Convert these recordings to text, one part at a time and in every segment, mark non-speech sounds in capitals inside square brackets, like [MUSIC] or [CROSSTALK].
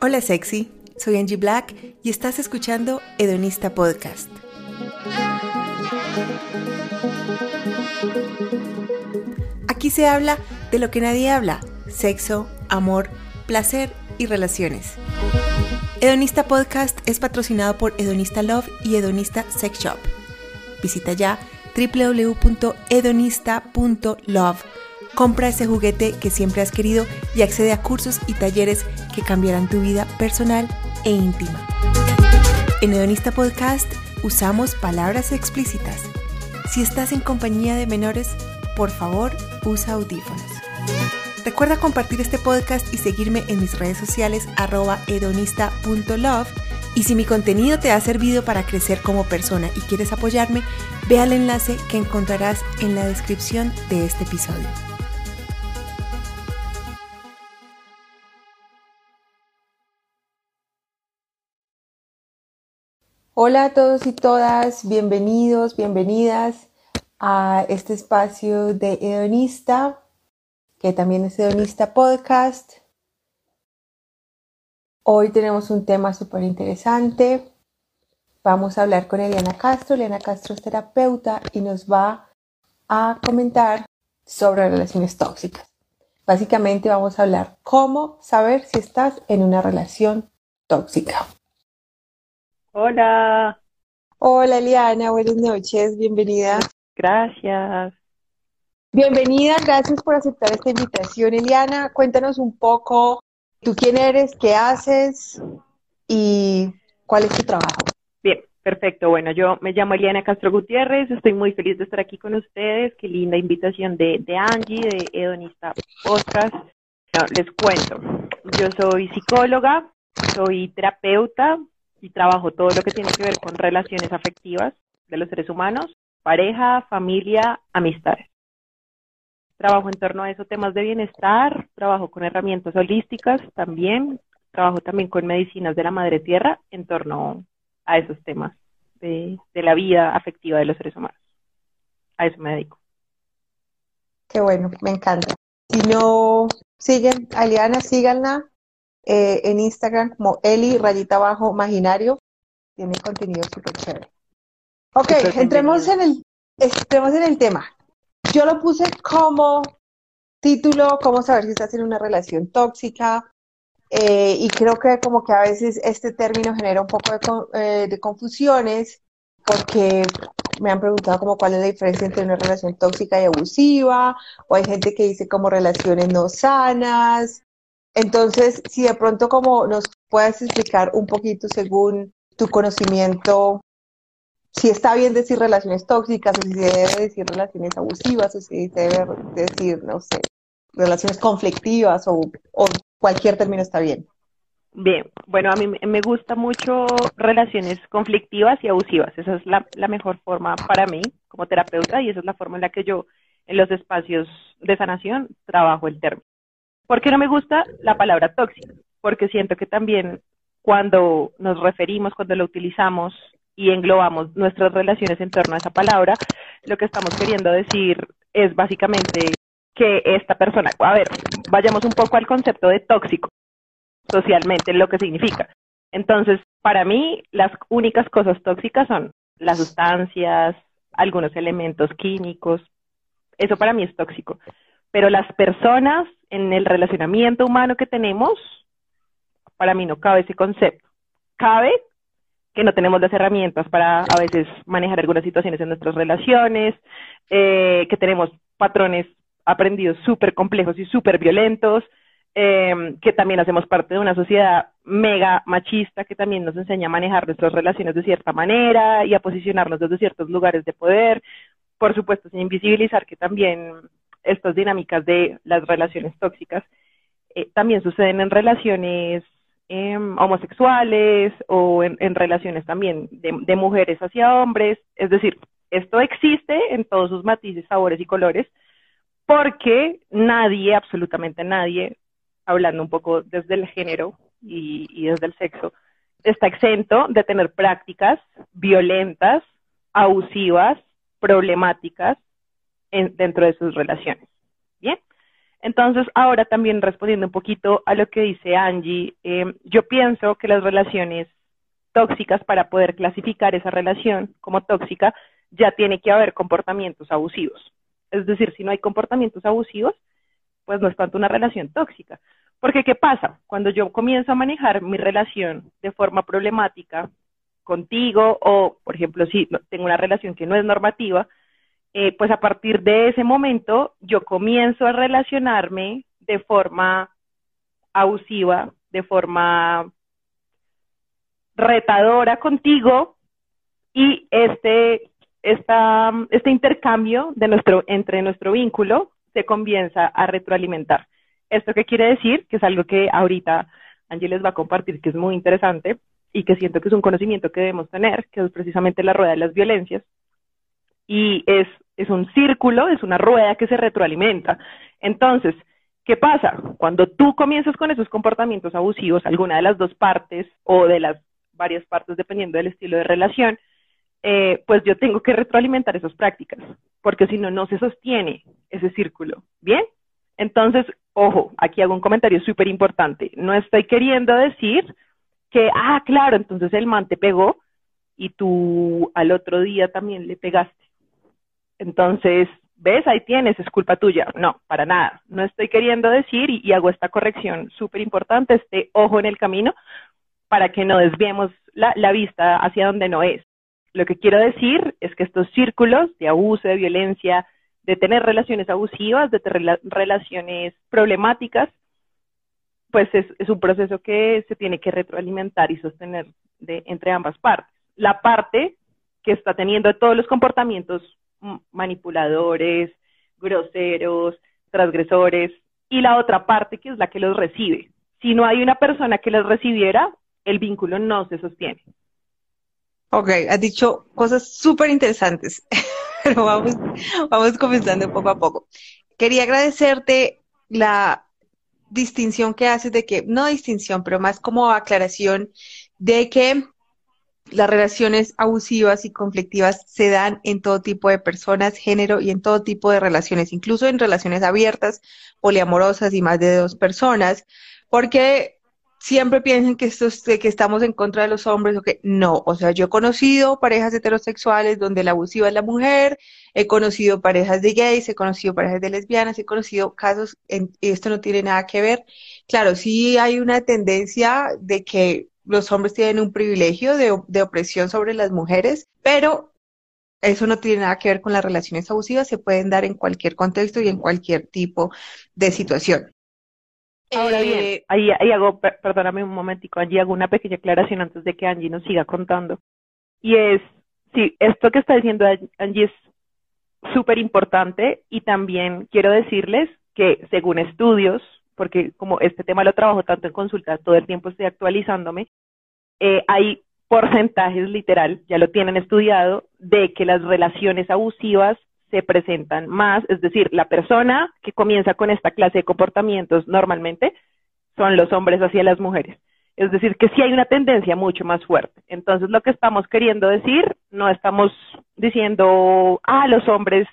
Hola sexy, soy Angie Black y estás escuchando Hedonista Podcast. Aquí se habla de lo que nadie habla, sexo, amor, placer y relaciones. Hedonista Podcast es patrocinado por Hedonista Love y Hedonista Sex Shop. Visita ya www.hedonista.love. Compra ese juguete que siempre has querido y accede a cursos y talleres que cambiarán tu vida personal e íntima. En Hedonista Podcast usamos palabras explícitas. Si estás en compañía de menores, por favor, usa audífonos. Recuerda compartir este podcast y seguirme en mis redes sociales arroba. Y si mi contenido te ha servido para crecer como persona y quieres apoyarme, ve al enlace que encontrarás en la descripción de este episodio. Hola a todos y todas, bienvenidos, bienvenidas a este espacio de Hedonista que también es Hedonista Podcast. Hoy tenemos un tema súper interesante. Vamos a hablar con Eliana Castro. Eliana Castro es terapeuta y nos va a comentar sobre relaciones tóxicas. Básicamente vamos a hablar cómo saber si estás en una relación tóxica. Hola. Hola Eliana, buenas noches, bienvenida. Gracias. Bienvenida, gracias por aceptar esta invitación, Eliana. Cuéntanos un poco, tú quién eres, qué haces y cuál es tu trabajo. Bien, perfecto. Bueno, yo me llamo Eliana Castro Gutiérrez, estoy muy feliz de estar aquí con ustedes. Qué linda invitación de, de Angie, de Hedonista Podcast. les cuento, yo soy psicóloga, soy terapeuta y trabajo todo lo que tiene que ver con relaciones afectivas de los seres humanos, pareja, familia, amistades. Trabajo en torno a eso, temas de bienestar, trabajo con herramientas holísticas también, trabajo también con medicinas de la madre tierra en torno a esos temas de, la vida afectiva de los seres humanos. A eso me dedico. Qué bueno, me encanta. Si no siguen a Eliana, síganla eh, en Instagram como Eli rayita abajo imaginario. Tiene contenido súper chévere. Ok, entremos en el, entremos en el tema. Yo lo puse como título, cómo saber si estás en una relación tóxica. Eh, y creo que como que a veces este término genera un poco de, eh, de, confusiones porque me han preguntado como cuál es la diferencia entre una relación tóxica y abusiva, o hay gente que dice como relaciones no sanas. Entonces, si de pronto como nos puedes explicar un poquito según tu conocimiento si está bien decir relaciones tóxicas, o si se debe decir relaciones abusivas, o si se debe decir, no sé, relaciones conflictivas, o, cualquier término está bien. Bien, bueno, a mí me gusta mucho relaciones conflictivas y abusivas. Esa es la, la, mejor forma para mí como terapeuta y esa es la forma en la que yo en los espacios de sanación trabajo el término. ¿Por qué no me gusta la palabra tóxica? Porque siento que también cuando nos referimos, cuando lo utilizamos y englobamos nuestras relaciones en torno a esa palabra, lo que estamos queriendo decir es básicamente que esta persona, a ver, vayamos un poco al concepto de tóxico socialmente, lo que significa. Entonces, para mí, las únicas cosas tóxicas son las sustancias, algunos elementos químicos, eso para mí es tóxico. Pero las personas en el relacionamiento humano que tenemos, para mí no cabe ese concepto. Cabe que no tenemos las herramientas para a veces manejar algunas situaciones en nuestras relaciones, eh, que tenemos patrones aprendidos súper complejos y súper violentos, eh, que también hacemos parte de una sociedad mega machista que también nos enseña a manejar nuestras relaciones de cierta manera y a posicionarnos desde ciertos lugares de poder. Por supuesto, sin invisibilizar que también estas dinámicas de las relaciones tóxicas eh, también suceden en relaciones Em, homosexuales o en, relaciones también de, mujeres hacia hombres. Es decir, esto existe en todos sus matices, sabores y colores, porque nadie, absolutamente nadie, hablando un poco desde el género y, y desde el sexo, está exento de tener prácticas violentas abusivas, problemáticas dentro de sus relaciones. Entonces, ahora también respondiendo un poquito a lo que dice Angie, em, yo pienso que las relaciones tóxicas, para poder clasificar esa relación como tóxica, ya tiene que haber comportamientos abusivos. Es decir, si no hay comportamientos abusivos, pues no es tanto una relación tóxica. Porque, ¿qué pasa? Cuando yo comienzo a manejar mi relación de forma problemática contigo o, por ejemplo, si tengo una relación que no es normativa, eh, pues a partir de ese momento yo comienzo a relacionarme de forma abusiva, de forma retadora contigo y este, esta, este intercambio de nuestro, entre nuestro vínculo se comienza a retroalimentar. ¿Esto qué quiere decir? Que es algo que ahorita Angie les va a compartir, que es muy interesante y que siento que es un conocimiento que debemos tener, que es precisamente la rueda de las violencias. Y es es un círculo, es una rueda que se retroalimenta. Entonces, ¿qué pasa? Cuando tú comienzas con esos comportamientos abusivos, alguna de las dos partes o de las varias partes, dependiendo del estilo de relación, eh, pues yo tengo que retroalimentar esas prácticas, porque si no, no se sostiene ese círculo. ¿Bien? Entonces, ojo, aquí hago un comentario súper importante. No estoy queriendo decir que, ah, claro, entonces el man te pegó y tú al otro día también le pegaste. Entonces, ves, ahí tienes, es culpa tuya. No, para nada. No estoy queriendo decir y, hago esta corrección súper importante, este ojo en el camino, para que no desviemos la, vista hacia donde no es. Lo que quiero decir es que estos círculos de abuso, de violencia, de tener relaciones abusivas, de tener relaciones problemáticas, pues es, es, un proceso que se tiene que retroalimentar y sostener de, entre ambas partes. La parte que está teniendo todos los comportamientos manipuladores, groseros, transgresores, y la otra parte que es la que los recibe. Si no hay una persona que los recibiera, el vínculo no se sostiene. Ok, has dicho cosas súper interesantes, [LAUGHS] pero vamos, vamos comenzando poco a poco. Quería agradecerte la distinción que haces de que, no distinción, pero más como aclaración de que las relaciones abusivas y conflictivas se dan en todo tipo de personas, género y en todo tipo de relaciones, incluso en relaciones abiertas, poliamorosas y más de dos personas, porque siempre piensan que, esto que estamos en contra de los hombres o que no. O sea, yo he conocido parejas heterosexuales donde la abusiva es la mujer, he conocido parejas de gays, he conocido parejas de lesbianas, he conocido casos, en, y esto no tiene nada que ver. Claro, sí hay una tendencia de que los hombres tienen un privilegio de, opresión sobre las mujeres, pero eso no tiene nada que ver con las relaciones abusivas, se pueden dar en cualquier contexto y en cualquier tipo de situación. Ahora bien, eh, ahí, hago, perdóname un momentico, allí hago una pequeña aclaración antes de que Angie nos siga contando. Y es, sí, esto que está diciendo Angie es súper importante y también quiero decirles que según estudios, porque como este tema lo trabajo tanto en consulta, todo el tiempo estoy actualizándome, eh, hay porcentajes literal, ya lo tienen estudiado, de que las relaciones abusivas se presentan más, es decir, la persona que comienza con esta clase de comportamientos normalmente son los hombres hacia las mujeres. Es decir, que sí hay una tendencia mucho más fuerte. Entonces, lo que estamos queriendo decir, no estamos diciendo, ah, los hombres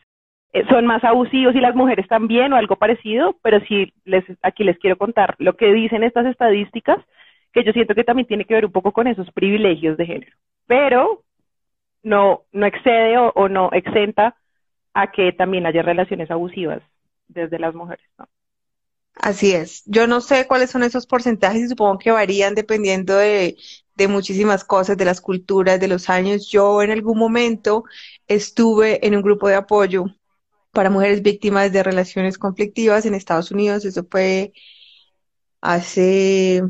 son más abusivos y las mujeres también o algo parecido, pero sí les, aquí les quiero contar lo que dicen estas estadísticas, que yo siento que también tiene que ver un poco con esos privilegios de género, pero no, no excede o, no exenta a que también haya relaciones abusivas desde las mujeres. Así es. Yo no sé cuáles son esos porcentajes y supongo que varían dependiendo de, de muchísimas cosas, de las culturas, de los años. Yo en algún momento estuve en un grupo de apoyo para mujeres víctimas de relaciones conflictivas en Estados Unidos. Eso fue hace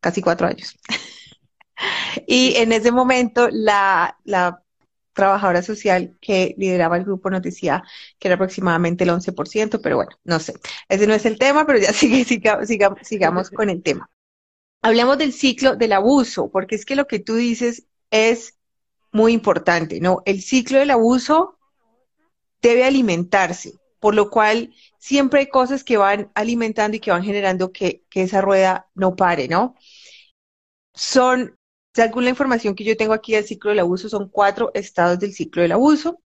casi cuatro años. [LAUGHS] y en ese momento la, trabajadora social que lideraba el grupo nos decía que era aproximadamente el 11%, pero bueno, no sé. Ese no es el tema, pero ya [LAUGHS] sigue, sigamos con el tema. Hablemos del ciclo del abuso, porque es que lo que tú dices es muy importante, ¿no? El ciclo del abuso debe alimentarse, por lo cual siempre hay cosas que van alimentando y que van generando que, esa rueda no pare, ¿no? Son según la información que yo tengo aquí del ciclo del abuso, son cuatro estados del ciclo del abuso.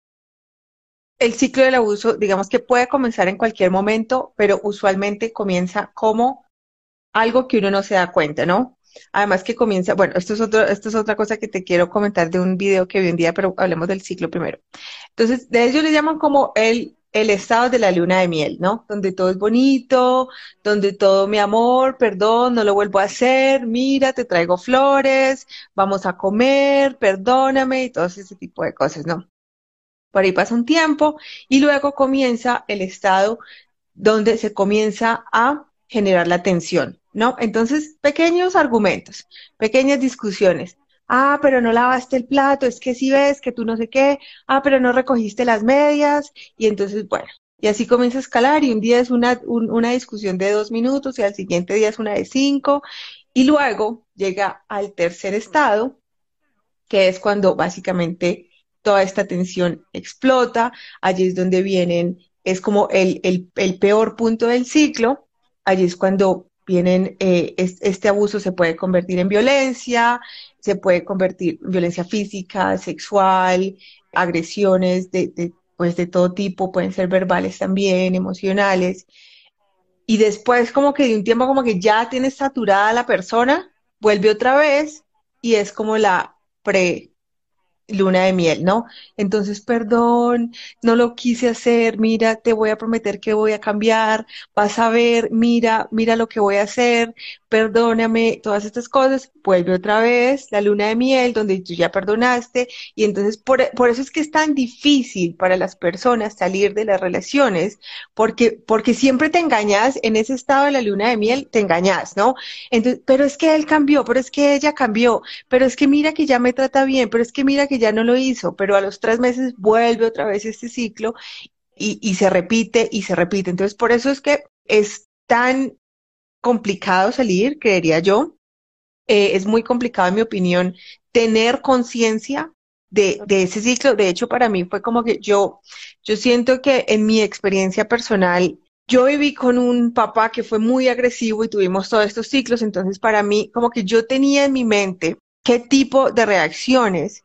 El ciclo del abuso, digamos que puede comenzar en cualquier momento, pero usualmente comienza como algo que uno no se da cuenta, ¿no? Además que comienza, bueno, esto es, otro, esto es otra cosa que te quiero comentar de un video que vi un día, pero hablemos del ciclo primero. Entonces, de ellos le llaman como el el estado de la luna de miel, ¿no? Donde todo es bonito, donde todo mi amor, perdón, no lo vuelvo a hacer, mira, te traigo flores, vamos a comer, perdóname y todo ese tipo de cosas, ¿no? Por ahí pasa un tiempo y luego comienza el estado donde se comienza a generar la tensión, ¿no? Entonces, pequeños argumentos, pequeñas discusiones. Ah, pero no lavaste el plato, es que si ves que tú no sé qué, ah, pero no recogiste las medias, y entonces, bueno, y así comienza a escalar, y un día es una, una discusión de dos minutos, y al siguiente día es una de cinco, y luego llega al tercer estado, que es cuando básicamente toda esta tensión explota, allí es donde vienen, es como el, el peor punto del ciclo, allí es cuando vienen, eh, este abuso se puede convertir en violencia, se puede convertir en violencia física, sexual, agresiones de, pues de todo tipo, pueden ser verbales también, emocionales. Y después como que de un tiempo como que ya tienes saturada la persona, vuelve otra vez y es como la pre luna de miel, ¿no? Entonces, perdón, no lo quise hacer, mira, te voy a prometer que voy a cambiar, vas a ver, mira, mira lo que voy a hacer, perdóname, todas estas cosas, vuelve otra vez la luna de miel donde tú ya perdonaste y entonces por, eso es que es tan difícil para las personas salir de las relaciones porque, porque siempre te engañas en ese estado de la luna de miel, te engañas, ¿no? Entonces, pero es que él cambió, pero es que ella cambió, pero es que mira que ya me trata bien, pero es que mira que ya no lo hizo, pero a los tres meses vuelve otra vez este ciclo y, se repite y se repite. Entonces, por eso es que es tan complicado salir, creería yo. Eh, es muy complicado, en mi opinión, tener conciencia de, de, ese ciclo. De hecho, para mí fue como que yo, yo siento que en mi experiencia personal, yo viví con un papá que fue muy agresivo y tuvimos todos estos ciclos. Entonces, para mí, como que yo tenía en mi mente qué tipo de reacciones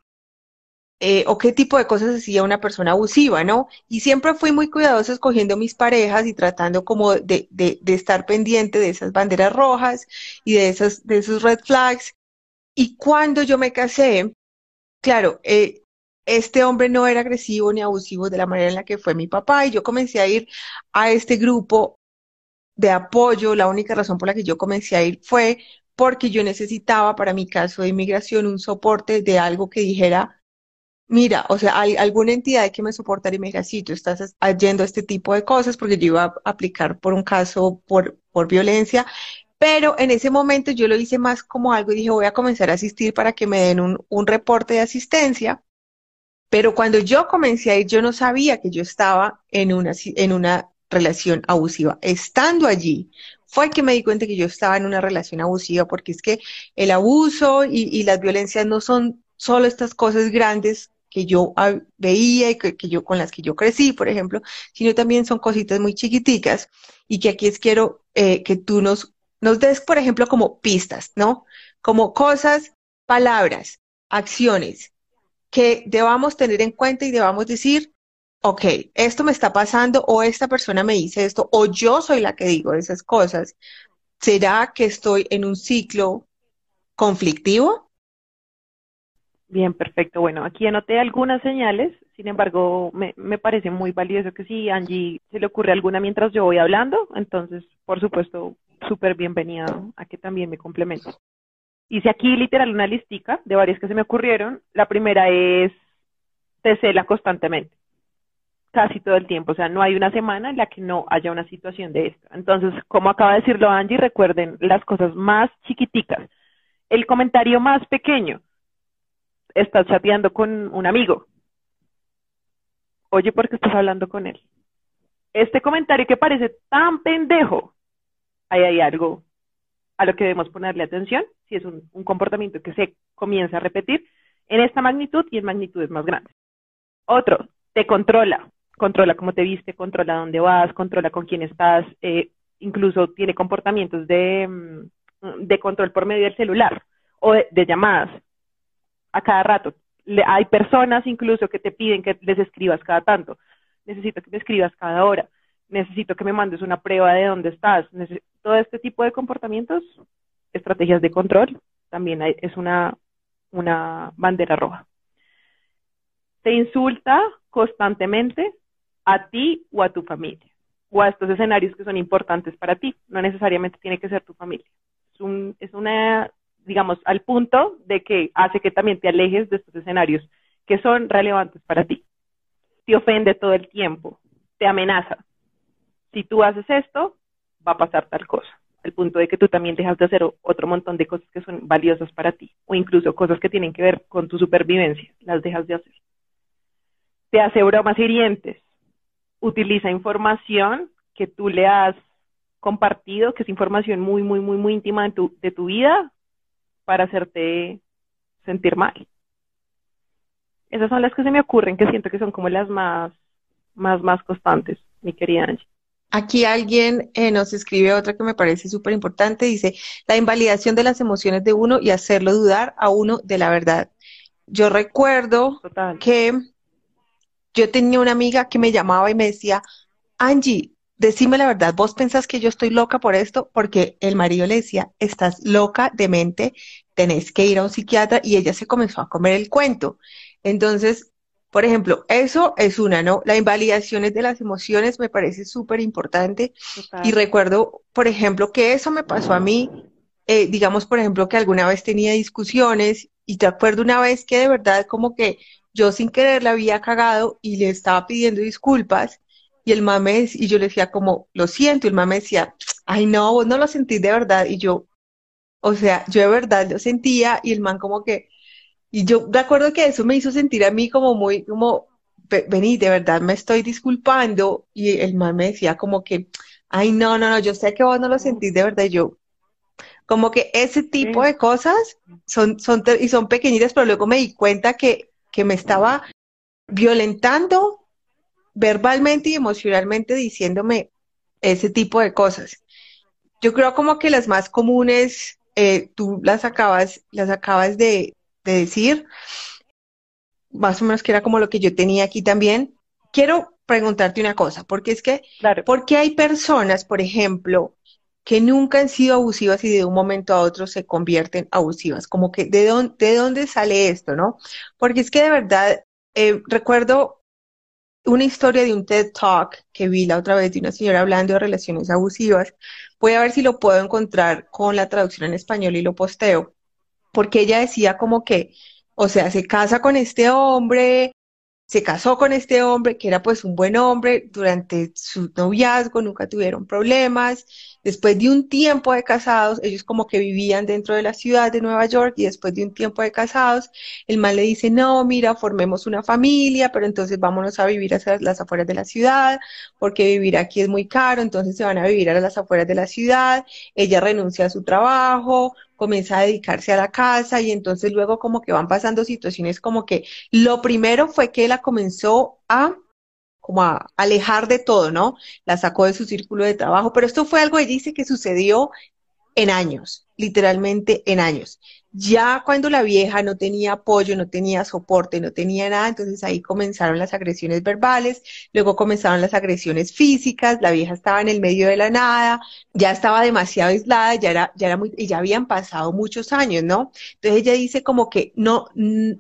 eh, o qué tipo de cosas hacía una persona abusiva, ¿no? Y siempre fui muy cuidadosa escogiendo mis parejas y tratando como de, de, estar pendiente de esas banderas rojas y de, esas, de esos red flags. Y cuando yo me casé, claro, eh, este hombre no era agresivo ni abusivo de la manera en la que fue mi papá y yo comencé a ir a este grupo de apoyo. La única razón por la que yo comencé a ir fue porque yo necesitaba para mi caso de inmigración un soporte de algo que dijera, mira, o sea, hay alguna entidad que me soportaría y me diga, sí, tú estás yendo a este tipo de cosas porque yo iba a aplicar por un caso por, por violencia, pero en ese momento yo lo hice más como algo y dije, voy a comenzar a asistir para que me den un, un reporte de asistencia. Pero cuando yo comencé a ir, yo no sabía que yo estaba en una, en una relación abusiva. Estando allí, fue que me di cuenta que yo estaba en una relación abusiva, porque es que el abuso y, y las violencias no son solo estas cosas grandes que yo veía y que, yo con las que yo crecí, por ejemplo, sino también son cositas muy chiquiticas y que aquí es quiero eh, que tú nos, nos des, por ejemplo, como pistas, ¿no? Como cosas, palabras, acciones que debamos tener en cuenta y debamos decir, ok, esto me está pasando o esta persona me dice esto o yo soy la que digo esas cosas. ¿Será que estoy en un ciclo conflictivo? Bien, perfecto. Bueno, aquí anoté algunas señales, sin embargo, me, me parece muy valioso que si Angie se le ocurre alguna mientras yo voy hablando, entonces, por supuesto, súper bienvenida a que también me complemente. Hice aquí literal una listica de varias que se me ocurrieron. La primera es te cela constantemente, casi todo el tiempo. O sea, no hay una semana en la que no haya una situación de esto. Entonces, como acaba de decirlo Angie, recuerden las cosas más chiquiticas. El comentario más pequeño estás chateando con un amigo. Oye, ¿por qué estás hablando con él? Este comentario que parece tan pendejo, ahí hay algo a lo que debemos ponerle atención, si es un, comportamiento que se comienza a repetir en esta magnitud y en magnitudes más grandes. Otro, te controla, controla cómo te viste, controla dónde vas, controla con quién estás, eh, incluso tiene comportamientos mm, de control por medio del celular o de llamadas a cada rato. hay personas incluso que te piden que les escribas cada tanto. Necesito que me escribas cada hora. Necesito que me mandes una prueba de dónde estás. todo este tipo de comportamientos, estrategias de control, también es una, una bandera roja. Te insulta constantemente a ti o a tu familia o a estos escenarios que son importantes para ti. No necesariamente tiene que ser tu familia. Un, es una, digamos, al punto de que hace que también te alejes de estos escenarios que son relevantes para ti. Te ofende todo el tiempo, te amenaza. Si tú haces esto, va a pasar tal cosa. Al punto de que tú también dejas de hacer otro montón de cosas que son valiosas para ti, o incluso cosas que tienen que ver con tu supervivencia, las dejas de hacer. Te hace bromas hirientes, utiliza información que tú le has compartido, que es información muy, muy, muy, muy íntima de tu, de tu vida, para hacerte sentir mal. Esas son las que se me ocurren, que siento que son como las más, más, más constantes, mi querida Angie. Aquí alguien eh, nos escribe otra que me parece súper importante, dice, la invalidación de las emociones de uno y hacerlo dudar a uno de la verdad. Yo recuerdo que yo tenía una amiga que me llamaba y me decía, Angie, decime la verdad, ¿vos pensás que yo estoy loca por esto? Porque el marido le decía, estás loca de mente, tenés que ir a un psiquiatra y ella se comenzó a comer el cuento. Entonces, por ejemplo, eso es una, ¿no? La invalidación de las emociones me parece súper importante. Y recuerdo, por ejemplo, que eso me pasó a mí, eh, digamos, por ejemplo, que alguna vez tenía discusiones y te acuerdo una vez que de verdad como que yo sin querer la había cagado y le estaba pidiendo disculpas y el mame, y yo le decía como, lo siento, y el mame decía, ay no, vos no lo sentís de verdad, y yo, o sea, yo de verdad lo sentía, y el man como que, y yo de acuerdo que eso me hizo sentir a mí como muy, como, vení, de verdad me estoy disculpando, y el man me decía como que, ay no, no, no, yo sé que vos no lo sentís de verdad, y yo, como que ese tipo de cosas son, son, y son pequeñitas, pero luego me di cuenta que que me estaba violentando verbalmente y emocionalmente diciéndome ese tipo de cosas. Yo creo como que las más comunes, eh, tú las acabas, las acabas de, decir, más o menos que era como lo que yo tenía aquí también. Quiero preguntarte una cosa, porque es que, claro. porque hay personas, por ejemplo, que nunca han sido abusivas y de un momento a otro se convierten abusivas. Como que, ¿de dónde, de dónde sale esto, no? Porque es que de verdad, eh, recuerdo una historia de un TED Talk que vi la otra vez de una señora hablando de relaciones abusivas. Voy a ver si lo puedo encontrar con la traducción en español y lo posteo. Porque ella decía como que, o sea, se casa con este hombre, se casó con este hombre, que era pues un buen hombre, durante su noviazgo nunca tuvieron problemas, Después de un tiempo de casados, ellos como que vivían dentro de la ciudad de Nueva York y después de un tiempo de casados, el mal le dice, no, mira, formemos una familia, pero entonces vámonos a vivir hacia las afueras de la ciudad, porque vivir aquí es muy caro, entonces se van a vivir a las afueras de la ciudad, ella renuncia a su trabajo, comienza a dedicarse a la casa y entonces luego como que van pasando situaciones como que lo primero fue que ella comenzó a como a alejar de todo, ¿no? La sacó de su círculo de trabajo, pero esto fue algo, ella dice, que sucedió en años, literalmente en años. Ya cuando la vieja no tenía apoyo, no tenía soporte, no tenía nada, entonces ahí comenzaron las agresiones verbales, luego comenzaron las agresiones físicas, la vieja estaba en el medio de la nada, ya estaba demasiado aislada, ya era, ya era muy, y ya habían pasado muchos años, ¿no? Entonces ella dice como que no,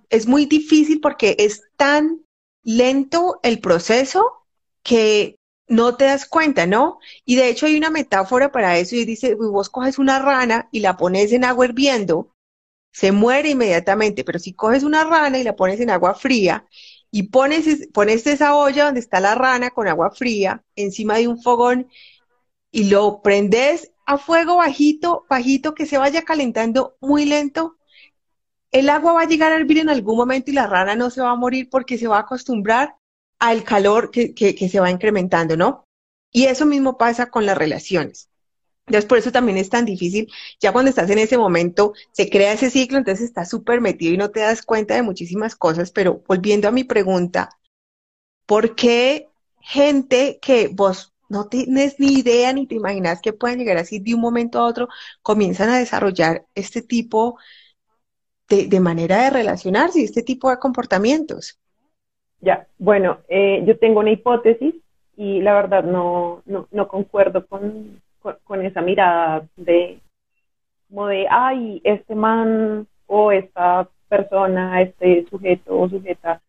es muy difícil porque es tan lento el proceso que no te das cuenta, ¿no? Y de hecho hay una metáfora para eso y dice, vos coges una rana y la pones en agua hirviendo, se muere inmediatamente, pero si coges una rana y la pones en agua fría y pones, pones esa olla donde está la rana con agua fría encima de un fogón y lo prendes a fuego bajito, bajito, que se vaya calentando muy lento, el agua va a llegar a hervir en algún momento y la rana no se va a morir porque se va a acostumbrar al calor que, se va incrementando, ¿no? Y eso mismo pasa con las relaciones. Entonces, por eso también es tan difícil. Ya cuando estás en ese momento, se crea ese ciclo, entonces estás súper metido y no te das cuenta de muchísimas cosas. Pero volviendo a mi pregunta, ¿por qué gente que vos no tienes ni idea ni te imaginas que pueden llegar así de un momento a otro, comienzan a desarrollar este tipo de, manera de relacionarse y este tipo de comportamientos. Ya, bueno, eh, yo tengo una hipótesis y la verdad no, no, concuerdo con, esa mirada de como de, ay, este man o esta persona, este sujeto o sujeta,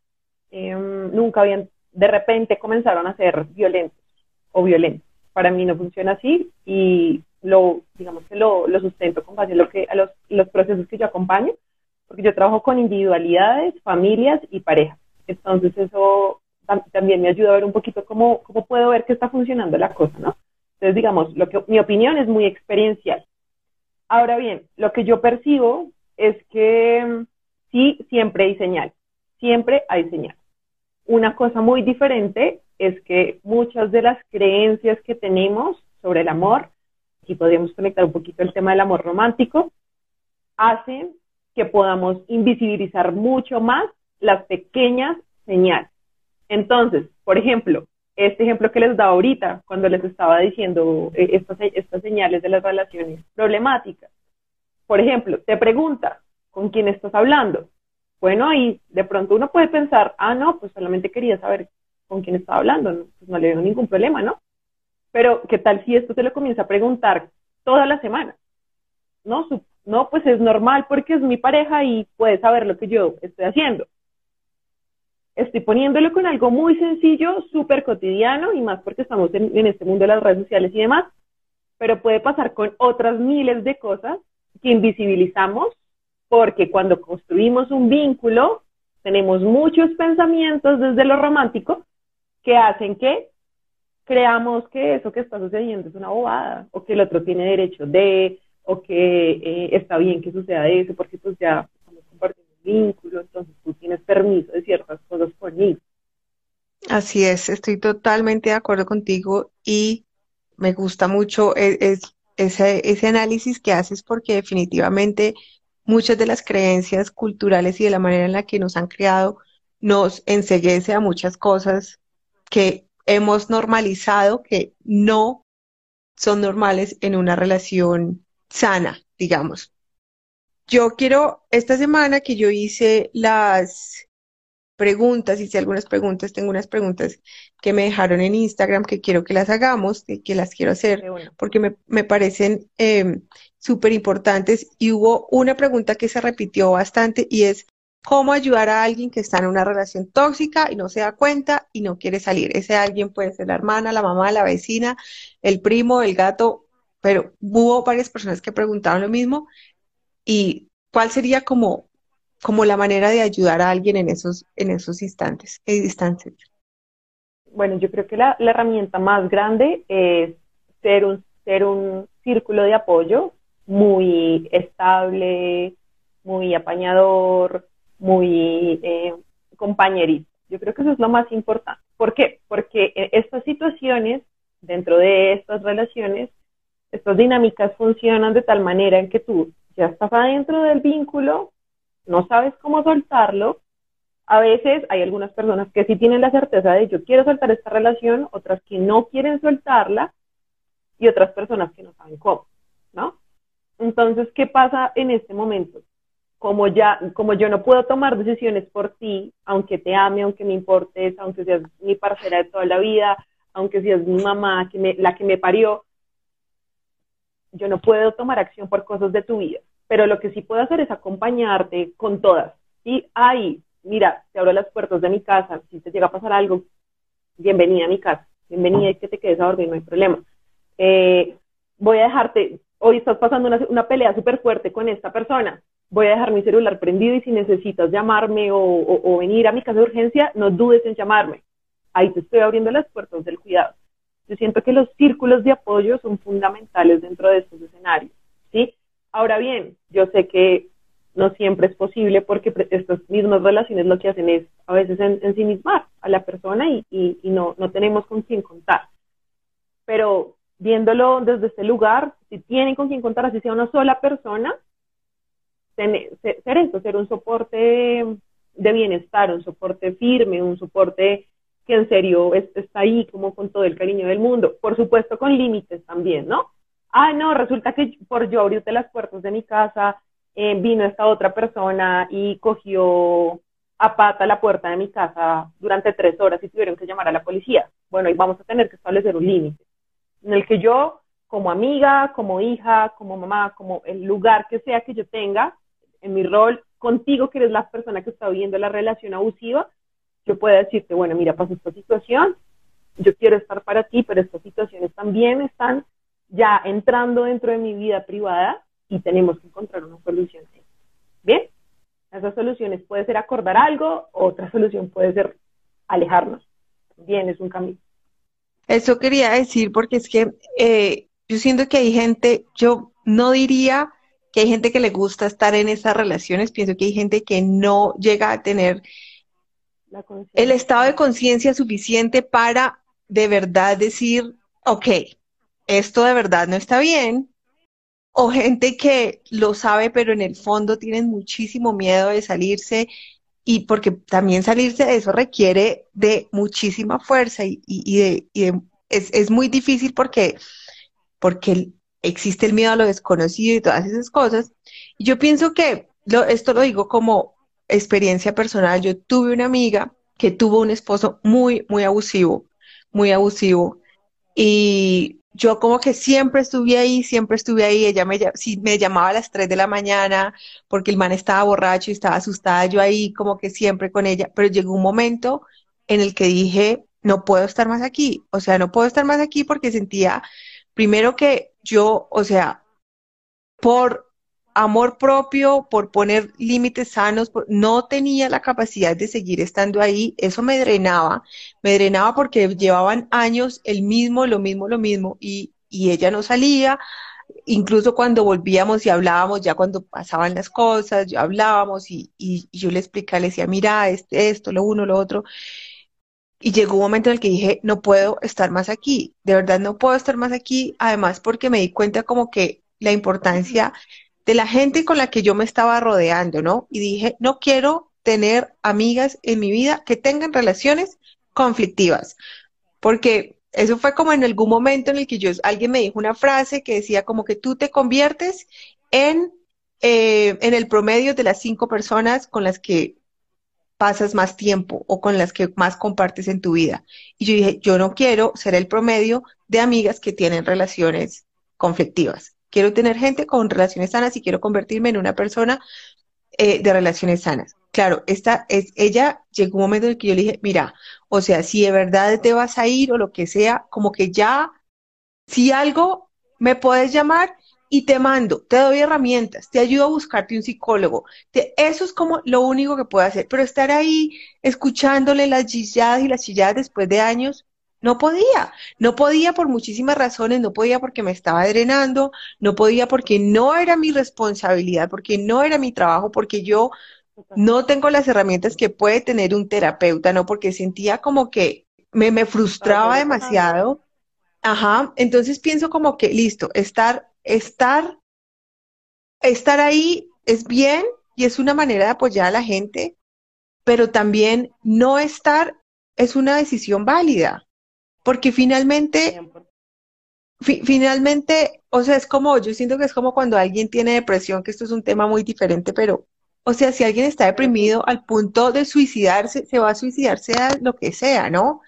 em, nunca habían, de repente comenzaron a ser violentos o violentos. Para mí no funciona así y lo, digamos que lo, lo sustento con base a, lo que, a los, los procesos que yo acompaño, porque yo trabajo con individualidades, familias y parejas. Entonces eso también me ayuda a ver un poquito cómo, cómo puedo ver que está funcionando la cosa, ¿no? Entonces, digamos, lo que, mi opinión es muy experiencial. Ahora bien, lo que yo percibo es que mm, sí, siempre hay señal, siempre hay señal. Una cosa muy diferente es que muchas de las creencias que tenemos sobre el amor aquí podríamos conectar un poquito el tema del amor romántico, hacen que podamos invisibilizar mucho más las pequeñas señales. Entonces, por ejemplo, este ejemplo que les da ahorita, cuando les estaba diciendo eh, estas, estas señales de las relaciones problemáticas. Por ejemplo, te pregunta, ¿con quién estás hablando? Bueno, y de pronto uno puede pensar, ah, no, pues solamente quería saber con quién estaba hablando, no, pues no le veo ningún problema, ¿no? Pero, ¿qué tal si esto se lo comienza a preguntar toda la semana? No, no, pues es normal porque es mi pareja y puede saber lo que yo estoy haciendo. Estoy poniéndolo con algo muy sencillo, súper cotidiano y más porque estamos en, en este mundo de las redes sociales y demás, pero puede pasar con otras miles de cosas que invisibilizamos porque cuando construimos un vínculo tenemos muchos pensamientos desde lo romántico que hacen que creamos que eso que está sucediendo es una bobada, o que el otro tiene derecho de, o que eh, está bien que suceda eso, porque pues ya estamos compartiendo un vínculo, entonces tú tienes permiso de ciertas cosas conmigo. Así es, estoy totalmente de acuerdo contigo y me gusta mucho e, ese, ese análisis que haces porque definitivamente muchas de las creencias culturales y de la manera en la que nos han creado nos enseguece a muchas cosas que hemos normalizado que no son normales en una relación sana, digamos. Yo quiero, esta semana que yo hice las preguntas, hice algunas preguntas, tengo unas preguntas que me dejaron en Instagram que quiero que las hagamos, que, las quiero hacer, porque me, parecen eh, súper importantes. Y hubo una pregunta que se repitió bastante y es, cómo ayudar a alguien que está en una relación tóxica y no se da cuenta y no quiere salir. Ese alguien puede ser la hermana, la mamá, la vecina, el primo, el gato, pero hubo varias personas que preguntaron lo mismo y cuál sería como, como la manera de ayudar a alguien en esos, en esos instantes, instantes. Bueno, yo creo que la, la herramienta más grande es ser un, ser un círculo de apoyo muy estable, muy apañador, muy eh, compañerito. Yo creo que eso es lo más importante. ¿Por qué? Porque eh, estas situaciones, dentro de estas relaciones, estas dinámicas funcionan de tal manera en que tú ya estás adentro del vínculo, no sabes cómo soltarlo. A veces hay algunas personas que sí tienen la certeza de yo quiero soltar esta relación, otras que no quieren soltarla y otras personas que no saben cómo, ¿no? Entonces, ¿qué pasa en este momento? como ya, como yo no puedo tomar decisiones por ti, aunque te ame, aunque me importes, aunque seas mi parcera de toda la vida, aunque seas mi mamá, que me, la que me parió, yo no puedo tomar acción por cosas de tu vida. Pero lo que sí puedo hacer es acompañarte con todas. Y ahí, mira, te abro las puertas de mi casa, si te llega a pasar algo, bienvenida a mi casa, bienvenida y que te quedes a dormir, no hay problema. Eh, voy a dejarte, hoy estás pasando una, pelea súper fuerte con esta persona, voy a dejar mi celular prendido y si necesitas llamarme o, venir a mi casa de urgencia, no dudes en llamarme. Ahí te estoy abriendo las puertas del cuidado. Yo siento que los círculos de apoyo son fundamentales dentro de estos escenarios, ¿sí? Ahora bien, yo sé que no siempre es posible porque estas mismas relaciones lo que hacen es a veces ensimismar a la persona y, y, no, no tenemos con quién contar. Pero viéndolo desde este lugar, si tienen con quién contar, así sea una sola persona, ser, eso, ser un soporte de bienestar, un soporte firme, un soporte que en serio está ahí como con todo el cariño del mundo. Por supuesto con límites también, ¿no? Ah, no, resulta que por yo abrirte las puertas de mi casa eh, vino esta otra persona y cogió a pata la puerta de mi casa durante tres horas y tuvieron que llamar a la policía. Bueno, y vamos a tener que establecer un límite en el que yo, como amiga, como hija, como mamá, como el lugar que sea que yo tenga, en mi rol contigo, que eres la persona que está viviendo la relación abusiva, yo pueda decirte, bueno, mira, pasó esta situación, yo quiero estar para ti, pero estas situaciones también están ya entrando dentro de mi vida privada y tenemos que encontrar una solución. Bien, esas soluciones puede ser acordar algo, otra solución puede ser alejarnos. Bien, es un camino. Eso quería decir porque es que eh, yo siento que hay gente, yo no diría que hay gente que le gusta estar en esas relaciones, pienso que hay gente que no llega a tener el estado de conciencia suficiente para de verdad decir, ok, esto de verdad no está bien, o gente que lo sabe, pero en el fondo tienen muchísimo miedo de salirse. Y porque también salirse de eso requiere de muchísima fuerza y, de, es, es, muy difícil porque, porque existe el miedo a lo desconocido y todas esas cosas. Y yo pienso que esto lo digo como experiencia personal. Yo tuve una amiga que tuvo un esposo muy, muy abusivo, muy abusivo. Y yo como que siempre estuve ahí, siempre estuve ahí. Ella me, si me llamaba a las 3 de la mañana porque el man estaba borracho y estaba asustada, yo ahí como que siempre con ella. Pero llegó un momento en el que dije, no puedo estar más aquí. O sea, no puedo estar más aquí porque sentía, primero que yo, o sea, por amor propio, por poner límites sanos, no tenía la capacidad de seguir estando ahí, eso me drenaba, me drenaba porque llevaban años el mismo, lo mismo, lo mismo, y, ella no salía, incluso cuando volvíamos y hablábamos, ya cuando pasaban las cosas, ya hablábamos y, y, yo le explicaba, le decía, mira, este, esto, lo uno, lo otro, y llegó un momento en el que dije, no puedo estar más aquí, de verdad no puedo estar más aquí, además porque me di cuenta como que la importancia de la gente con la que yo me estaba rodeando, ¿no? Y dije, no quiero tener amigas en mi vida que tengan relaciones conflictivas, porque eso fue como en algún momento en el que yo, alguien me dijo una frase que decía como que tú te conviertes en, eh, en el promedio de las cinco personas con las que pasas más tiempo o con las que más compartes en tu vida. Y yo dije, yo no quiero ser el promedio de amigas que tienen relaciones conflictivas. Quiero tener gente con relaciones sanas y quiero convertirme en una persona eh, de relaciones sanas. Claro, esta es, ella llegó un momento en el que yo le dije, mira, o sea, si de verdad te vas a ir o lo que sea, como que ya, si algo me puedes llamar y te mando, te doy herramientas, te ayudo a buscarte un psicólogo. eso es como lo único que puedo hacer, pero estar ahí escuchándole las chilladas y las chilladas después de años, no podía, no podía por muchísimas razones, no podía porque me estaba drenando, no podía porque no era mi responsabilidad, porque no era mi trabajo, porque yo no tengo las herramientas que puede tener un terapeuta, ¿no? Porque sentía como que me, me frustraba demasiado. Ajá, entonces pienso como que, listo, estar, estar, estar ahí es bien y es una manera de apoyar a la gente, pero también no estar es una decisión válida porque finalmente, finalmente, o sea, es como, yo siento que es como cuando alguien tiene depresión, que esto es un tema muy diferente, pero, o sea, si alguien está deprimido al punto de suicidarse, se va a suicidar, sea lo que sea, ¿no?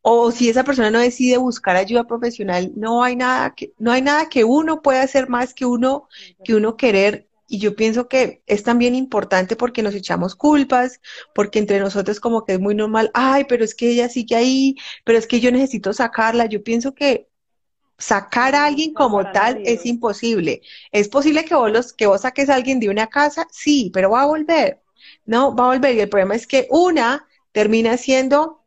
O si esa persona no decide buscar ayuda profesional, no hay nada que, no hay nada que uno pueda hacer más que uno, que uno querer y yo pienso que es también importante porque nos echamos culpas, porque entre nosotros como que es muy normal, ay, pero es que ella sigue ahí, pero es que yo necesito sacarla. Yo pienso que sacar a alguien como tal es imposible. Es posible que vos, los, que vos saques a alguien de una casa, sí, pero va a volver. No, va a volver. Y el problema es que una termina siendo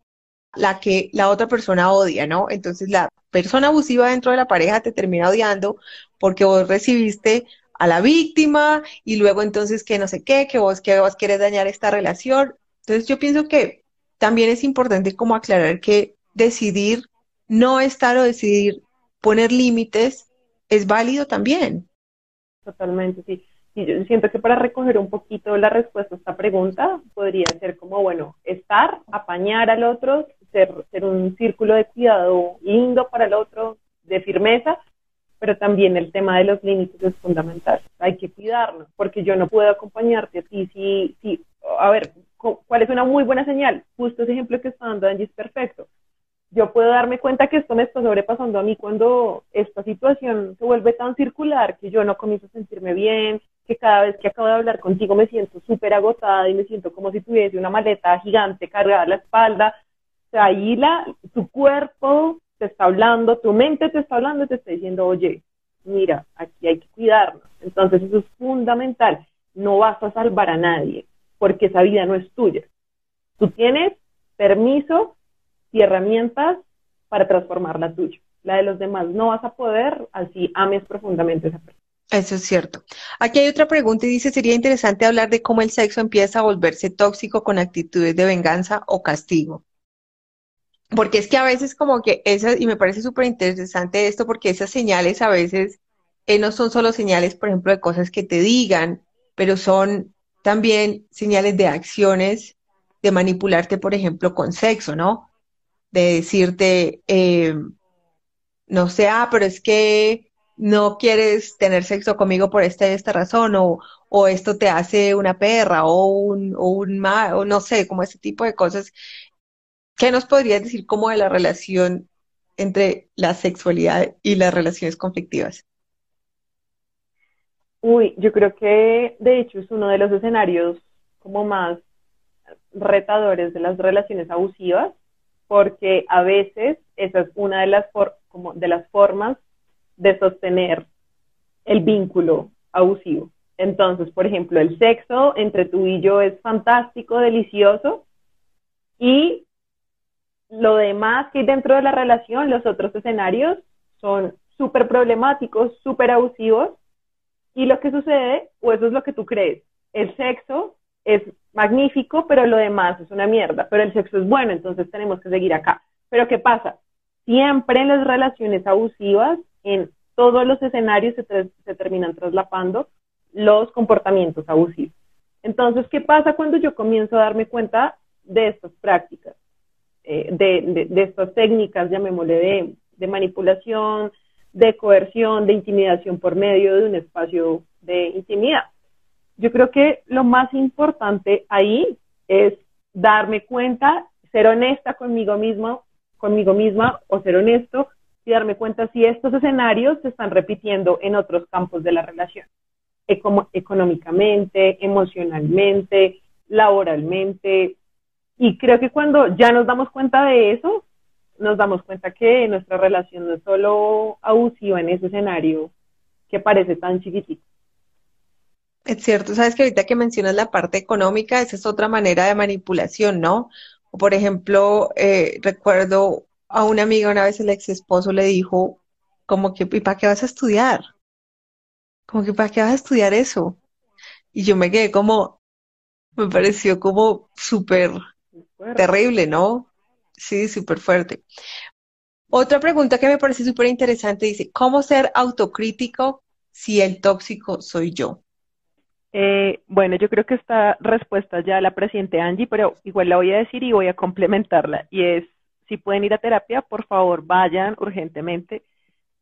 la que la otra persona odia, ¿no? Entonces la persona abusiva dentro de la pareja te termina odiando porque vos recibiste a la víctima y luego entonces que no sé qué, que vos, que vos quieres dañar esta relación. Entonces yo pienso que también es importante como aclarar que decidir no estar o decidir poner límites es válido también. Totalmente, sí. Y yo siento que para recoger un poquito la respuesta a esta pregunta podría ser como, bueno, estar, apañar al otro, ser, ser un círculo de cuidado lindo para el otro, de firmeza, pero también el tema de los límites es fundamental. Hay que cuidarnos, porque yo no puedo acompañarte a ti si, si a ver, ¿cuál es una muy buena señal? Justo ese ejemplo que está dando Angie es perfecto. Yo puedo darme cuenta que esto me está sobrepasando a mí cuando esta situación se vuelve tan circular que yo no comienzo a sentirme bien, que cada vez que acabo de hablar contigo me siento súper agotada y me siento como si tuviese una maleta gigante cargada a la espalda. O sea, ahí la, tu cuerpo te está hablando, tu mente te está hablando y te está diciendo, oye, mira, aquí hay que cuidarnos. Entonces eso es fundamental. No vas a salvar a nadie porque esa vida no es tuya. Tú tienes permiso y herramientas para transformar la tuya. La de los demás no vas a poder, así ames profundamente esa persona. Eso es cierto. Aquí hay otra pregunta y dice, sería interesante hablar de cómo el sexo empieza a volverse tóxico con actitudes de venganza o castigo. Porque es que a veces como que esas, y me parece súper interesante esto, porque esas señales a veces eh, no son solo señales, por ejemplo, de cosas que te digan, pero son también señales de acciones, de manipularte, por ejemplo, con sexo, ¿no? De decirte, eh, no sé, ah, pero es que no quieres tener sexo conmigo por esta y esta razón, o, o esto te hace una perra, o un, o un o no sé, como ese tipo de cosas. ¿Qué nos podrías decir como de la relación entre la sexualidad y las relaciones conflictivas? Uy, yo creo que de hecho es uno de los escenarios como más retadores de las relaciones abusivas, porque a veces esa es una de las, como de las formas de sostener el vínculo abusivo. Entonces, por ejemplo, el sexo entre tú y yo es fantástico, delicioso, y lo demás que hay dentro de la relación, los otros escenarios, son súper problemáticos, súper abusivos, y lo que sucede, o eso es lo que tú crees, el sexo es magnífico, pero lo demás es una mierda, pero el sexo es bueno, entonces tenemos que seguir acá. Pero ¿qué pasa? Siempre en las relaciones abusivas, en todos los escenarios se, terminan traslapando los comportamientos abusivos. Entonces, ¿qué pasa cuando yo comienzo a darme cuenta de estas prácticas, eh, de, de, estas técnicas, llamémosle, de, de manipulación, de coerción, de intimidación por medio de un espacio de intimidad. Yo creo que lo más importante ahí es darme cuenta, ser honesta conmigo mismo, conmigo misma o ser honesto y darme cuenta si estos escenarios se están repitiendo en otros campos de la relación, económicamente, emocionalmente, laboralmente. Y creo que cuando ya nos damos cuenta de eso, nos damos cuenta que nuestra relación no es solo abusiva en ese escenario que parece tan chiquitito. Es cierto, sabes que ahorita que mencionas la parte económica, esa es otra manera de manipulación, ¿no? Por ejemplo, eh, recuerdo a una amiga una vez el ex esposo le dijo, como que, ¿y para qué vas a estudiar? Como que, ¿para qué vas a estudiar eso? Y yo me quedé como, me pareció como súper terrible, ¿no? Sí, súper fuerte. Otra pregunta que me parece súper interesante dice, ¿cómo ser autocrítico si el tóxico soy yo? Eh, bueno, yo creo que esta respuesta ya la presidente Angie, pero igual la voy a decir y voy a complementarla. Y es, si pueden ir a terapia, por favor, vayan urgentemente,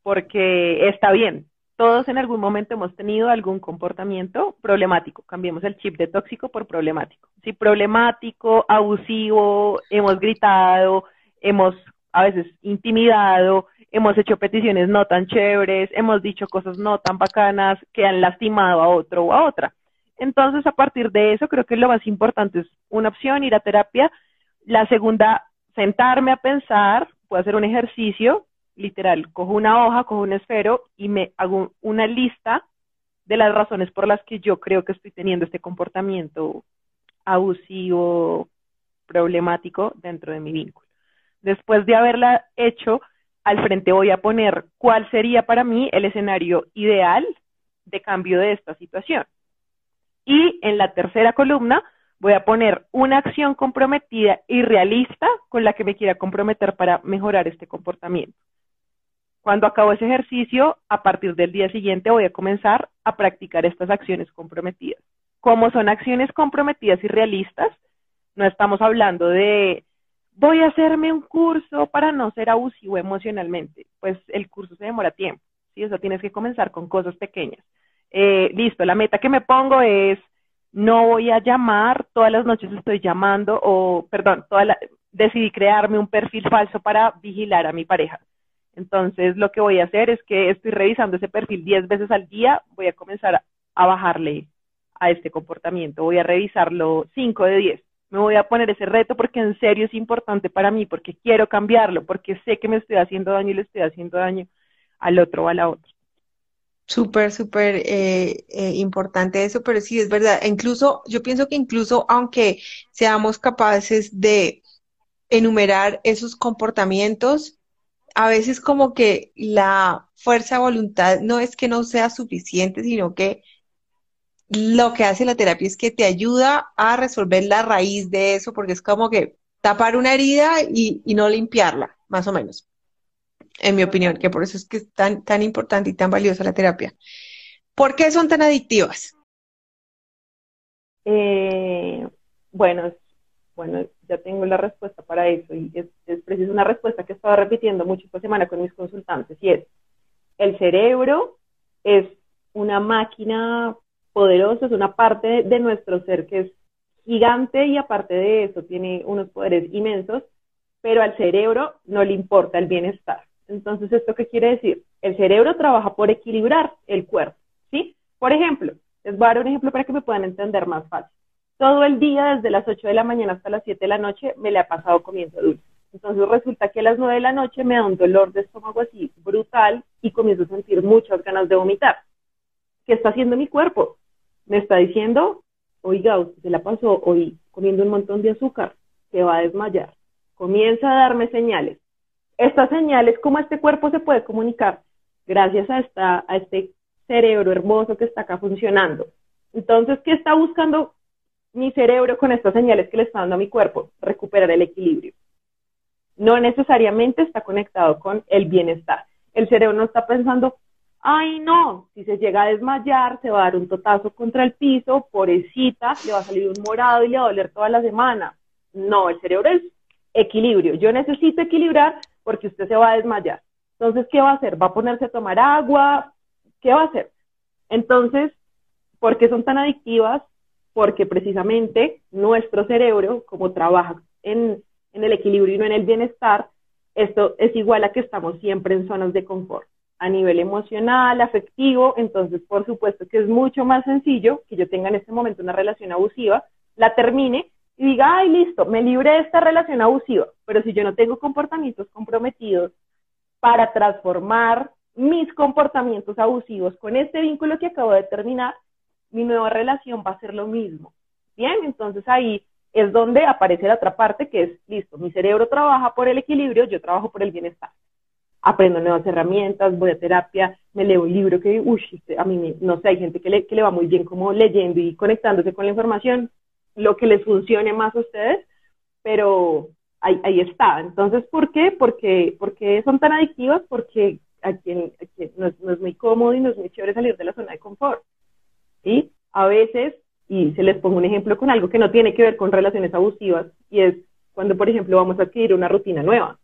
porque está bien. Todos en algún momento hemos tenido algún comportamiento problemático. Cambiemos el chip de tóxico por problemático. Si problemático, abusivo, hemos gritado, hemos a veces intimidado, hemos hecho peticiones no tan chéveres, hemos dicho cosas no tan bacanas que han lastimado a otro o a otra. Entonces, a partir de eso, creo que lo más importante es una opción, ir a terapia. La segunda, sentarme a pensar, puedo hacer un ejercicio literal, cojo una hoja, cojo un esfero y me hago una lista de las razones por las que yo creo que estoy teniendo este comportamiento abusivo, problemático dentro de mi vínculo. Después de haberla hecho, al frente voy a poner cuál sería para mí el escenario ideal de cambio de esta situación. Y en la tercera columna voy a poner una acción comprometida y realista con la que me quiera comprometer para mejorar este comportamiento. Cuando acabo ese ejercicio, a partir del día siguiente voy a comenzar a practicar estas acciones comprometidas. Como son acciones comprometidas y realistas, no estamos hablando de voy a hacerme un curso para no ser abusivo emocionalmente, pues el curso se demora tiempo. ¿sí? O sea, tienes que comenzar con cosas pequeñas. Eh, listo, la meta que me pongo es no voy a llamar, todas las noches estoy llamando, o, perdón, decidí crearme un perfil falso para vigilar a mi pareja. Entonces, lo que voy a hacer es que estoy revisando ese perfil 10 veces al día, voy a comenzar a, bajarle a este comportamiento, voy a revisarlo 5 de 10. Me voy a poner ese reto porque en serio es importante para mí, porque quiero cambiarlo, porque sé que me estoy haciendo daño y le estoy haciendo daño al otro o a la otra. Súper, súper eh, eh, importante eso, pero sí es verdad. Incluso, yo pienso que incluso aunque seamos capaces de enumerar esos comportamientos, a veces como que la fuerza de voluntad no es que no sea suficiente, sino que lo que hace la terapia es que te ayuda a resolver la raíz de eso, porque es como que tapar una herida y, no limpiarla, más o menos en mi opinión, que por eso es que es tan, tan importante y tan valiosa la terapia. ¿Por qué son tan adictivas? Eh, bueno, bueno, ya tengo la respuesta para eso y es, es preciso una respuesta que estaba repitiendo mucho esta semana con mis consultantes y es, el cerebro es una máquina poderosa, es una parte de nuestro ser que es gigante y aparte de eso tiene unos poderes inmensos, pero al cerebro no le importa el bienestar. Entonces, ¿esto qué quiere decir? El cerebro trabaja por equilibrar el cuerpo, ¿sí? Por ejemplo, les voy a dar un ejemplo para que me puedan entender más fácil. Todo el día, desde las 8 de la mañana hasta las 7 de la noche, me le ha pasado comiendo dulce. Entonces resulta que a las 9 de la noche me da un dolor de estómago así brutal y comienzo a sentir muchas ganas de vomitar. ¿Qué está haciendo mi cuerpo? Me está diciendo, oiga, usted se la pasó hoy comiendo un montón de azúcar, se va a desmayar. Comienza a darme señales estas señales, cómo este cuerpo se puede comunicar gracias a, esta, a este cerebro hermoso que está acá funcionando. Entonces, ¿qué está buscando mi cerebro con estas señales que le está dando a mi cuerpo? Recuperar el equilibrio. No necesariamente está conectado con el bienestar. El cerebro no está pensando, ay no, si se llega a desmayar, se va a dar un totazo contra el piso, pobrecita, le va a salir un morado y le va a doler toda la semana. No, el cerebro es equilibrio. Yo necesito equilibrar porque usted se va a desmayar. Entonces, ¿qué va a hacer? ¿Va a ponerse a tomar agua? ¿Qué va a hacer? Entonces, ¿por qué son tan adictivas? Porque precisamente nuestro cerebro, como trabaja en, el equilibrio y no en el bienestar, esto es igual a que estamos siempre en zonas de confort. A nivel emocional, afectivo, entonces por supuesto que es mucho más sencillo que yo tenga en este momento una relación abusiva, la termine y diga, ay, listo, me libre de esta relación abusiva, pero si yo no tengo comportamientos comprometidos para transformar mis comportamientos abusivos con este vínculo que acabo de terminar, mi nueva relación va a ser lo mismo. Bien, entonces ahí es donde aparece la otra parte que es, listo, mi cerebro trabaja por el equilibrio, yo trabajo por el bienestar. Aprendo nuevas herramientas, voy a terapia, me leo un libro que, uy, este, a mí, no sé, hay gente que le, que le va muy bien como leyendo y conectándose con la información, lo que les funcione más a ustedes, pero ahí, ahí está. Entonces, ¿por qué? Porque, porque son tan adictivas, porque a quien, no, es, muy cómodo y no es muy chévere salir de la zona de confort. ¿Sí? A veces, y se les pongo un ejemplo con algo que no tiene que ver con relaciones abusivas, y es cuando, por ejemplo, vamos a adquirir una rutina nueva.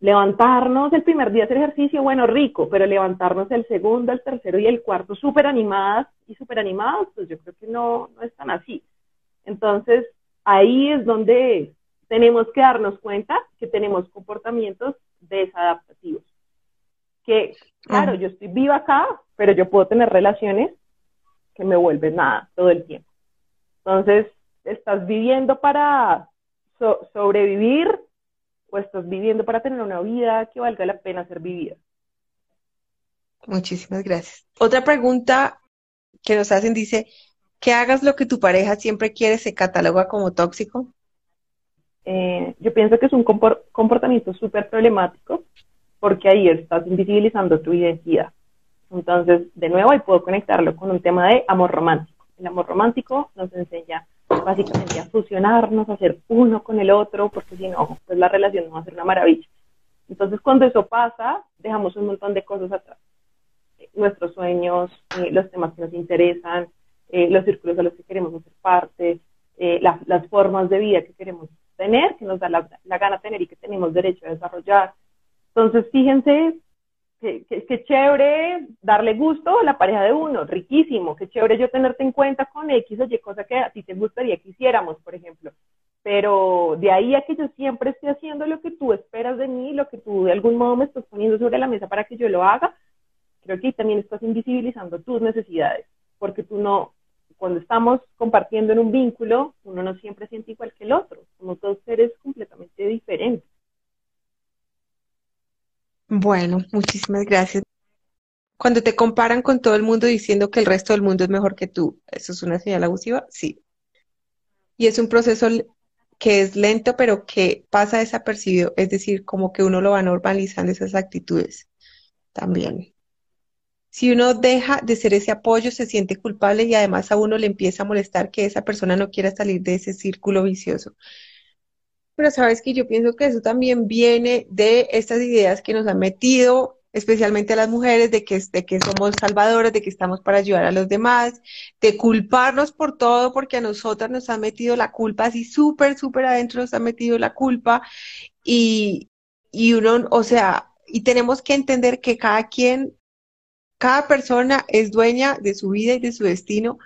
Levantarnos el primer día hacer ejercicio, bueno, rico, pero levantarnos el segundo, el tercero y el cuarto súper animadas y súper animados, pues yo creo que no, no es tan así. Entonces, ahí es donde tenemos que darnos cuenta que tenemos comportamientos desadaptativos. Que, claro, yo estoy viva acá, pero yo puedo tener relaciones que me vuelven nada todo el tiempo. Entonces, ¿estás viviendo para sobrevivir o estás viviendo para tener una vida que valga la pena ser vivida? Muchísimas gracias. Otra pregunta que nos hacen dice, que hagas lo que tu pareja siempre quiere se cataloga como tóxico? Eh, yo pienso que es un comportamiento súper problemático porque ahí estás invisibilizando tu identidad. Entonces, de nuevo, ahí puedo conectarlo con un tema de amor romántico. El amor romántico nos enseña básicamente a fusionarnos, a ser uno con el otro, porque si no, pues la relación no va a ser una maravilla. Entonces, cuando eso pasa, dejamos un montón de cosas atrás. Nuestros sueños, eh, los temas que nos interesan, eh, los círculos a los que queremos hacer parte, eh, las formas de vida que queremos tener, que nos da la, gana tener y que tenemos derecho a desarrollar. Entonces, fíjense qué, qué, chévere darle gusto a la pareja de uno, riquísimo, qué chévere yo tenerte en cuenta con X o Y cosa que a ti te gustaría que hiciéramos, por ejemplo. Pero de ahí a que yo siempre esté haciendo lo que tú esperas de mí, lo que tú de algún modo me estás poniendo sobre la mesa para que yo lo haga, creo que también estás invisibilizando tus necesidades, porque tú no, cuando estamos compartiendo en un vínculo, uno no siempre siente igual que el otro, somos dos seres completamente diferentes. Bueno, muchísimas gracias. Cuando te comparan con todo el mundo diciendo que el resto del mundo es mejor que tú, ¿eso es una señal abusiva? Sí. Y es un proceso que es lento, pero que pasa desapercibido, es decir, como que uno lo va normalizando esas actitudes también. Si uno deja de ser ese apoyo, se siente culpable y además a uno le empieza a molestar que esa persona no quiera salir de ese círculo vicioso pero sabes que yo pienso que eso también viene de estas ideas que nos han metido, especialmente a las mujeres, de que, de que somos salvadoras, de que estamos para ayudar a los demás, de culparnos por todo, porque a nosotras nos han metido la culpa, así súper, súper adentro nos han metido la culpa, y, y uno, o sea, y tenemos que entender que cada quien, cada persona es dueña de su vida y de su destino,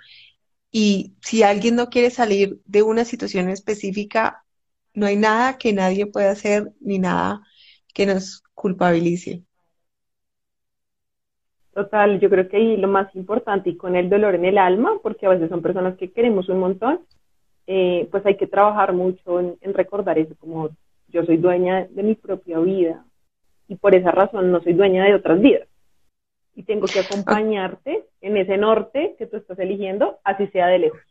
y si alguien no quiere salir de una situación específica, no hay nada que nadie pueda hacer ni nada que nos culpabilice. Total, yo creo que ahí lo más importante y con el dolor en el alma, porque a veces son personas que queremos un montón, eh, pues hay que trabajar mucho en, recordar eso, como yo soy dueña de mi propia vida y por esa razón no soy dueña de otras vidas. Y tengo que acompañarte en ese norte que tú estás eligiendo, así sea de lejos.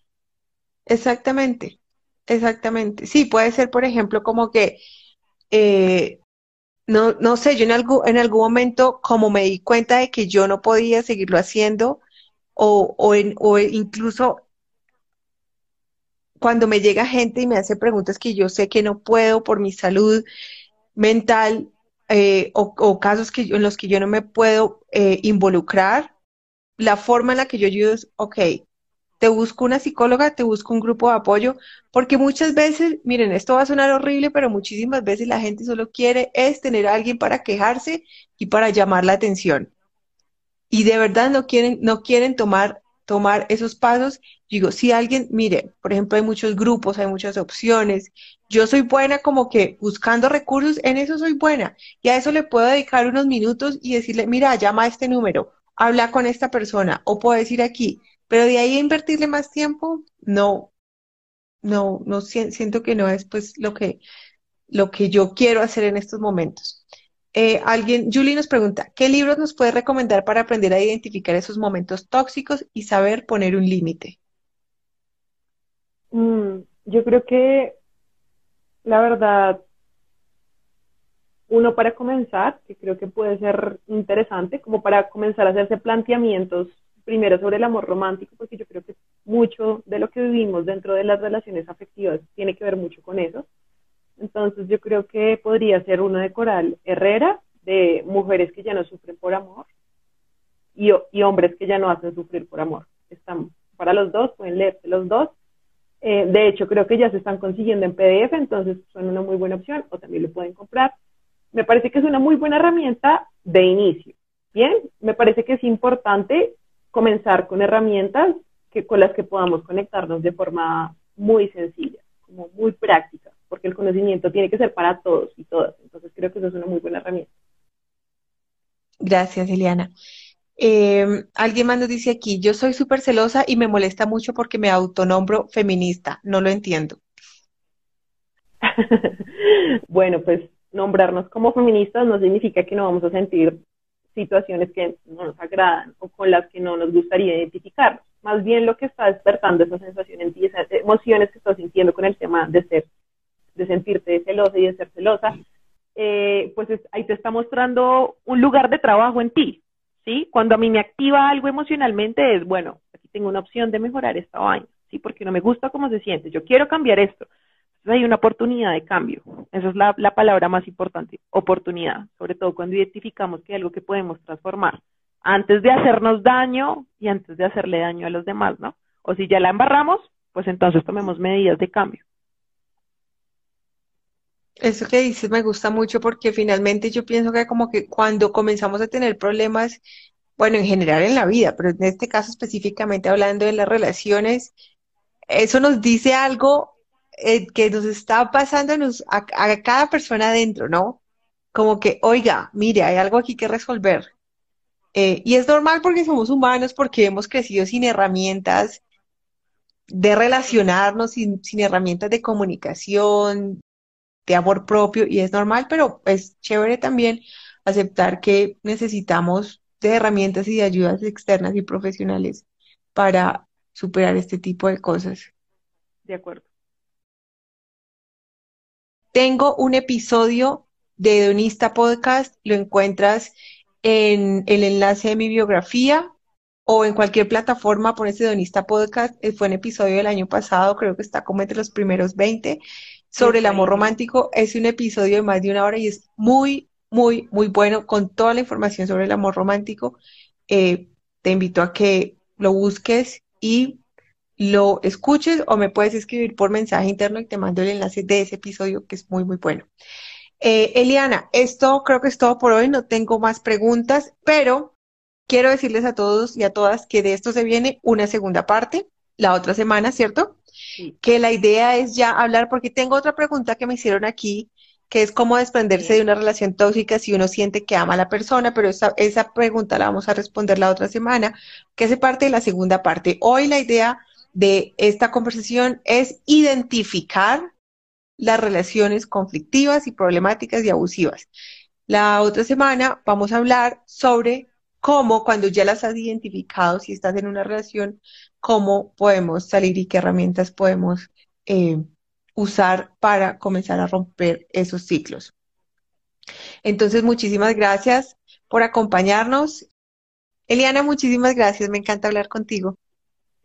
Exactamente. Exactamente. Sí, puede ser, por ejemplo, como que, eh, no, no sé, yo en, algún, en algún momento, como me di cuenta de que yo no podía seguirlo haciendo, o, o, en, o incluso cuando me llega gente y me hace preguntas que yo sé que no puedo por mi salud mental, eh, o, casos que en los que yo no me puedo eh, involucrar, la forma en la que yo ayudo es, ok, te busco una psicóloga, te busco un grupo de apoyo, porque muchas veces, miren, esto va a sonar horrible, pero muchísimas veces la gente solo quiere es tener a alguien para quejarse y para llamar la atención. Y de verdad no quieren, no quieren tomar, tomar esos pasos. Digo, si alguien, mire, por ejemplo, hay muchos grupos, hay muchas opciones. Yo soy buena como que buscando recursos, en eso soy buena. Y a eso le puedo dedicar unos minutos y decirle, mira, llama a este número, habla con esta persona, o puedo decir aquí, pero de ahí a invertirle más tiempo, no, no, no siento que no es pues lo que, lo que yo quiero hacer en estos momentos. Eh, alguien, Julie nos pregunta, ¿qué libros nos puede recomendar para aprender a identificar esos momentos tóxicos y saber poner un límite? Mm, yo creo que la verdad, uno para comenzar, que creo que puede ser interesante, como para comenzar a hacerse planteamientos primero sobre el amor romántico, porque yo creo que mucho de lo que vivimos dentro de las relaciones afectivas tiene que ver mucho con eso. Entonces yo creo que podría ser uno de Coral Herrera, de mujeres que ya no sufren por amor y, y hombres que ya no hacen sufrir por amor. Están para los dos, pueden leerse los dos. Eh, de hecho, creo que ya se están consiguiendo en PDF, entonces son una muy buena opción o también lo pueden comprar. Me parece que es una muy buena herramienta de inicio. Bien, me parece que es importante comenzar con herramientas que, con las que podamos conectarnos de forma muy sencilla, como muy práctica, porque el conocimiento tiene que ser para todos y todas. Entonces creo que eso es una muy buena herramienta. Gracias, Eliana. Em, alguien más nos dice aquí, yo soy súper celosa y me molesta mucho porque me autonombro feminista. No lo entiendo. [LAUGHS] bueno, pues nombrarnos como feministas no significa que no vamos a sentir situaciones que no nos agradan o con las que no nos gustaría identificarnos. Más bien lo que está despertando esa sensación en ti, esas emociones que estás sintiendo con el tema de ser, de sentirte celosa y de ser celosa, eh, pues ahí te está mostrando un lugar de trabajo en ti, ¿sí? Cuando a mí me activa algo emocionalmente es, bueno, aquí tengo una opción de mejorar esta vaina, ¿sí? Porque no me gusta cómo se siente, yo quiero cambiar esto hay una oportunidad de cambio. Esa es la, palabra más importante, oportunidad, sobre todo cuando identificamos que hay algo que podemos transformar antes de hacernos daño y antes de hacerle daño a los demás, ¿no? O si ya la embarramos, pues entonces tomemos medidas de cambio. Eso que dices me gusta mucho porque finalmente yo pienso que como que cuando comenzamos a tener problemas, bueno, en general en la vida, pero en este caso específicamente hablando de las relaciones, eso nos dice algo eh, que nos está pasando a, a cada persona adentro, ¿no? Como que, oiga, mire, hay algo aquí que resolver. Eh, y es normal porque somos humanos, porque hemos crecido sin herramientas de relacionarnos, sin, sin herramientas de comunicación, de amor propio, y es normal, pero es chévere también aceptar que necesitamos de herramientas y de ayudas externas y profesionales para superar este tipo de cosas. De acuerdo. Tengo un episodio de Hedonista Podcast, lo encuentras en el enlace de mi biografía o en cualquier plataforma, pones Hedonista Podcast, eh, fue un episodio del año pasado, creo que está como entre los primeros 20, sobre el amor romántico, es un episodio de más de una hora y es muy, muy, muy bueno con toda la información sobre el amor romántico. Eh, te invito a que lo busques y lo escuches o me puedes escribir por mensaje interno y te mando el enlace de ese episodio que es muy, muy bueno. Eh, Eliana, esto creo que es todo por hoy, no tengo más preguntas, pero quiero decirles a todos y a todas que de esto se viene una segunda parte, la otra semana, ¿cierto? Que la idea es ya hablar, porque tengo otra pregunta que me hicieron aquí, que es cómo desprenderse de una relación tóxica si uno siente que ama a la persona, pero esa, esa pregunta la vamos a responder la otra semana, que hace parte de la segunda parte. Hoy la idea de esta conversación es identificar las relaciones conflictivas y problemáticas y abusivas. La otra semana vamos a hablar sobre cómo cuando ya las has identificado, si estás en una relación, cómo podemos salir y qué herramientas podemos eh, usar para comenzar a romper esos ciclos. Entonces, muchísimas gracias por acompañarnos. Eliana, muchísimas gracias. Me encanta hablar contigo.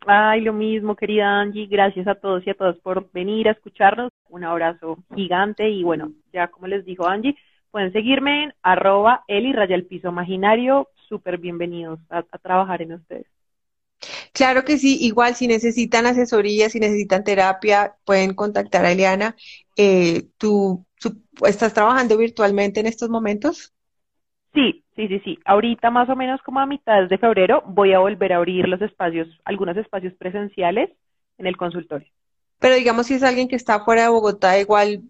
Ay, lo mismo, querida Angie. Gracias a todos y a todas por venir a escucharnos. Un abrazo gigante y bueno, ya como les dijo Angie, pueden seguirme en arroba Eli Raya el Piso Imaginario. Súper bienvenidos a, trabajar en ustedes. Claro que sí, igual si necesitan asesoría, si necesitan terapia, pueden contactar a Eliana. Eh, ¿Tú estás trabajando virtualmente en estos momentos? Sí, sí, sí, sí. Ahorita más o menos como a mitad de febrero voy a volver a abrir los espacios, algunos espacios presenciales en el consultorio. Pero digamos si es alguien que está fuera de Bogotá, igual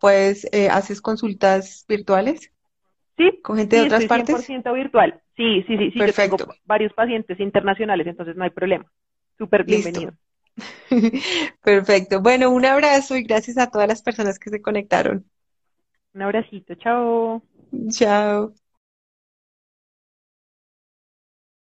pues eh, haces consultas virtuales. Sí, con gente de otras estoy partes. 100% virtual. Sí, sí, sí, sí. Perfecto. Yo tengo varios pacientes internacionales, entonces no hay problema. Súper bienvenido. [LAUGHS] Perfecto. Bueno, un abrazo y gracias a todas las personas que se conectaron. Un abracito. Chao. Chao.